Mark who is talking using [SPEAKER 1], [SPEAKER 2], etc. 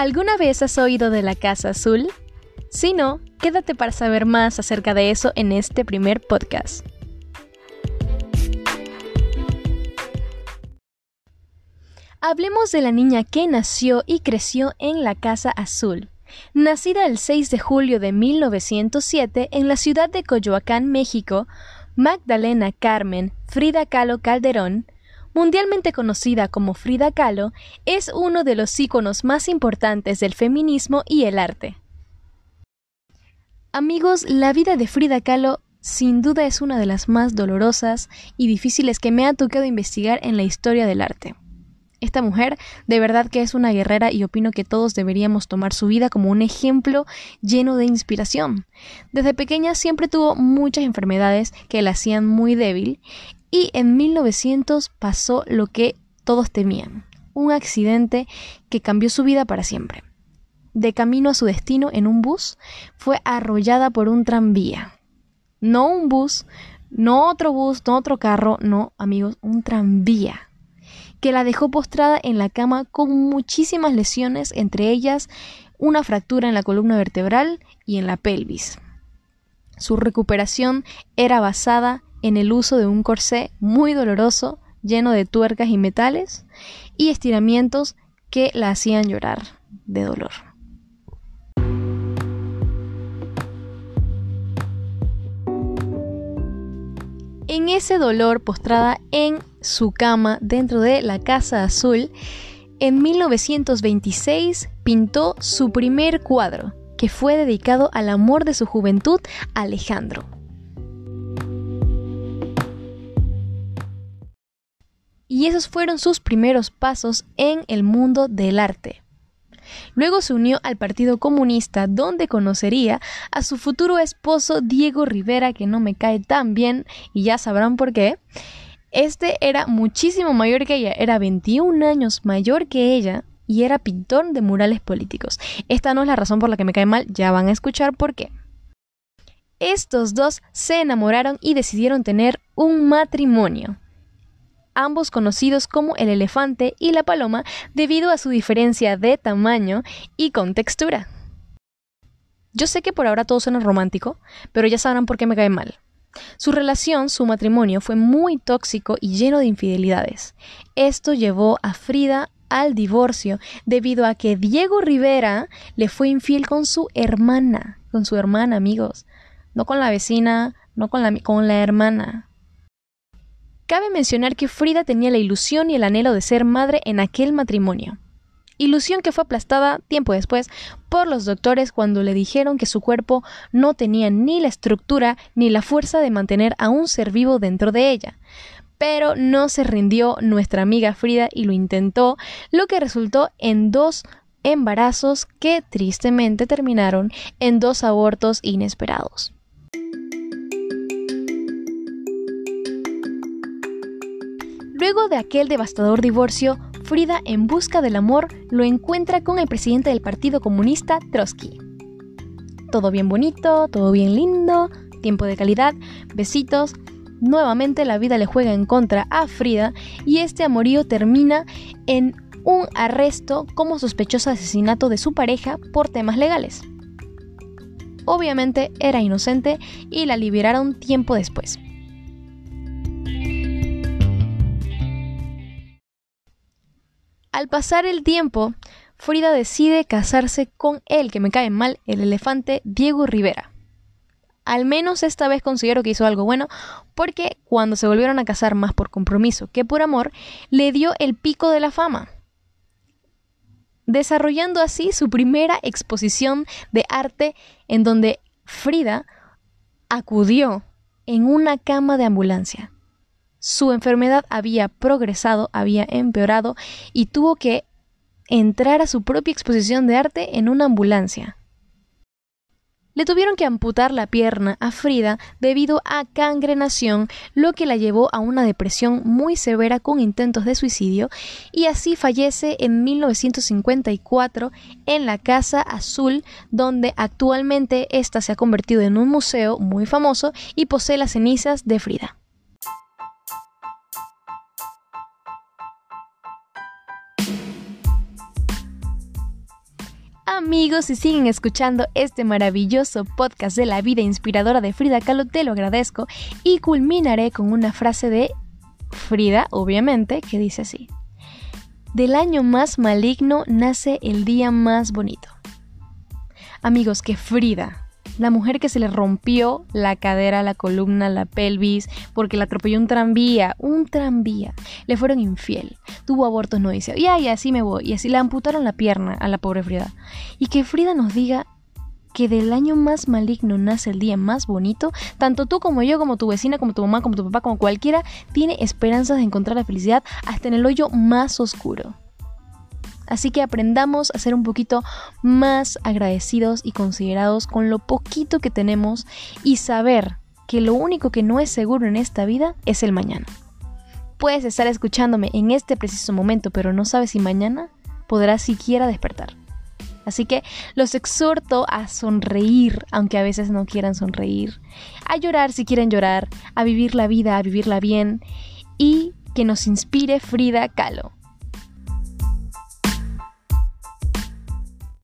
[SPEAKER 1] ¿Alguna vez has oído de la Casa Azul? Si no, quédate para saber más acerca de eso en este primer podcast. Hablemos de la niña que nació y creció en la Casa Azul. Nacida el 6 de julio de 1907 en la ciudad de Coyoacán, México, Magdalena Carmen Frida Kahlo Calderón mundialmente conocida como Frida Kahlo, es uno de los íconos más importantes del feminismo y el arte. Amigos, la vida de Frida Kahlo sin duda es una de las más dolorosas y difíciles que me ha tocado investigar en la historia del arte. Esta mujer de verdad que es una guerrera y opino que todos deberíamos tomar su vida como un ejemplo lleno de inspiración. Desde pequeña siempre tuvo muchas enfermedades que la hacían muy débil y en 1900 pasó lo que todos temían, un accidente que cambió su vida para siempre. De camino a su destino en un bus, fue arrollada por un tranvía. No un bus, no otro bus, no otro carro, no, amigos, un tranvía que la dejó postrada en la cama con muchísimas lesiones, entre ellas una fractura en la columna vertebral y en la pelvis. Su recuperación era basada en el uso de un corsé muy doloroso, lleno de tuercas y metales, y estiramientos que la hacían llorar de dolor. En ese dolor, postrada en su cama dentro de la Casa Azul, en 1926 pintó su primer cuadro, que fue dedicado al amor de su juventud, Alejandro. Y esos fueron sus primeros pasos en el mundo del arte. Luego se unió al Partido Comunista, donde conocería a su futuro esposo Diego Rivera, que no me cae tan bien, y ya sabrán por qué. Este era muchísimo mayor que ella, era 21 años mayor que ella y era pintor de murales políticos. Esta no es la razón por la que me cae mal, ya van a escuchar por qué. Estos dos se enamoraron y decidieron tener un matrimonio ambos conocidos como el elefante y la paloma debido a su diferencia de tamaño y con textura. Yo sé que por ahora todo suena romántico, pero ya sabrán por qué me cae mal. Su relación, su matrimonio, fue muy tóxico y lleno de infidelidades. Esto llevó a Frida al divorcio debido a que Diego Rivera le fue infiel con su hermana, con su hermana, amigos, no con la vecina, no con la, con la hermana. Cabe mencionar que Frida tenía la ilusión y el anhelo de ser madre en aquel matrimonio. Ilusión que fue aplastada tiempo después por los doctores cuando le dijeron que su cuerpo no tenía ni la estructura ni la fuerza de mantener a un ser vivo dentro de ella. Pero no se rindió nuestra amiga Frida y lo intentó, lo que resultó en dos embarazos que tristemente terminaron en dos abortos inesperados. De aquel devastador divorcio, Frida, en busca del amor, lo encuentra con el presidente del Partido Comunista, Trotsky. Todo bien bonito, todo bien lindo, tiempo de calidad, besitos. Nuevamente la vida le juega en contra a Frida y este amorío termina en un arresto como sospechoso asesinato de su pareja por temas legales. Obviamente era inocente y la liberaron tiempo después. Al pasar el tiempo, Frida decide casarse con él, que me cae mal, el elefante Diego Rivera. Al menos esta vez considero que hizo algo bueno, porque cuando se volvieron a casar más por compromiso que por amor, le dio el pico de la fama, desarrollando así su primera exposición de arte en donde Frida acudió en una cama de ambulancia. Su enfermedad había progresado, había empeorado y tuvo que entrar a su propia exposición de arte en una ambulancia. Le tuvieron que amputar la pierna a Frida debido a cangrenación, lo que la llevó a una depresión muy severa con intentos de suicidio y así fallece en 1954 en la Casa Azul, donde actualmente esta se ha convertido en un museo muy famoso y posee las cenizas de Frida. Amigos, si siguen escuchando este maravilloso podcast de la vida inspiradora de Frida Kahlo, te lo agradezco y culminaré con una frase de Frida, obviamente, que dice así. Del año más maligno nace el día más bonito. Amigos, que Frida, la mujer que se le rompió la cadera, la columna, la pelvis, porque la atropelló un tranvía, un tranvía, le fueron infiel, tuvo abortos no deseados, y ay, así me voy, y así le amputaron la pierna a la pobre Frida. Y que Frida nos diga que del año más maligno nace el día más bonito, tanto tú como yo, como tu vecina, como tu mamá, como tu papá, como cualquiera, tiene esperanzas de encontrar la felicidad hasta en el hoyo más oscuro. Así que aprendamos a ser un poquito más agradecidos y considerados con lo poquito que tenemos y saber que lo único que no es seguro en esta vida es el mañana. Puedes estar escuchándome en este preciso momento, pero no sabes si mañana podrás siquiera despertar. Así que los exhorto a sonreír, aunque a veces no quieran sonreír, a llorar si quieren llorar, a vivir la vida, a vivirla bien y que nos inspire Frida Kahlo.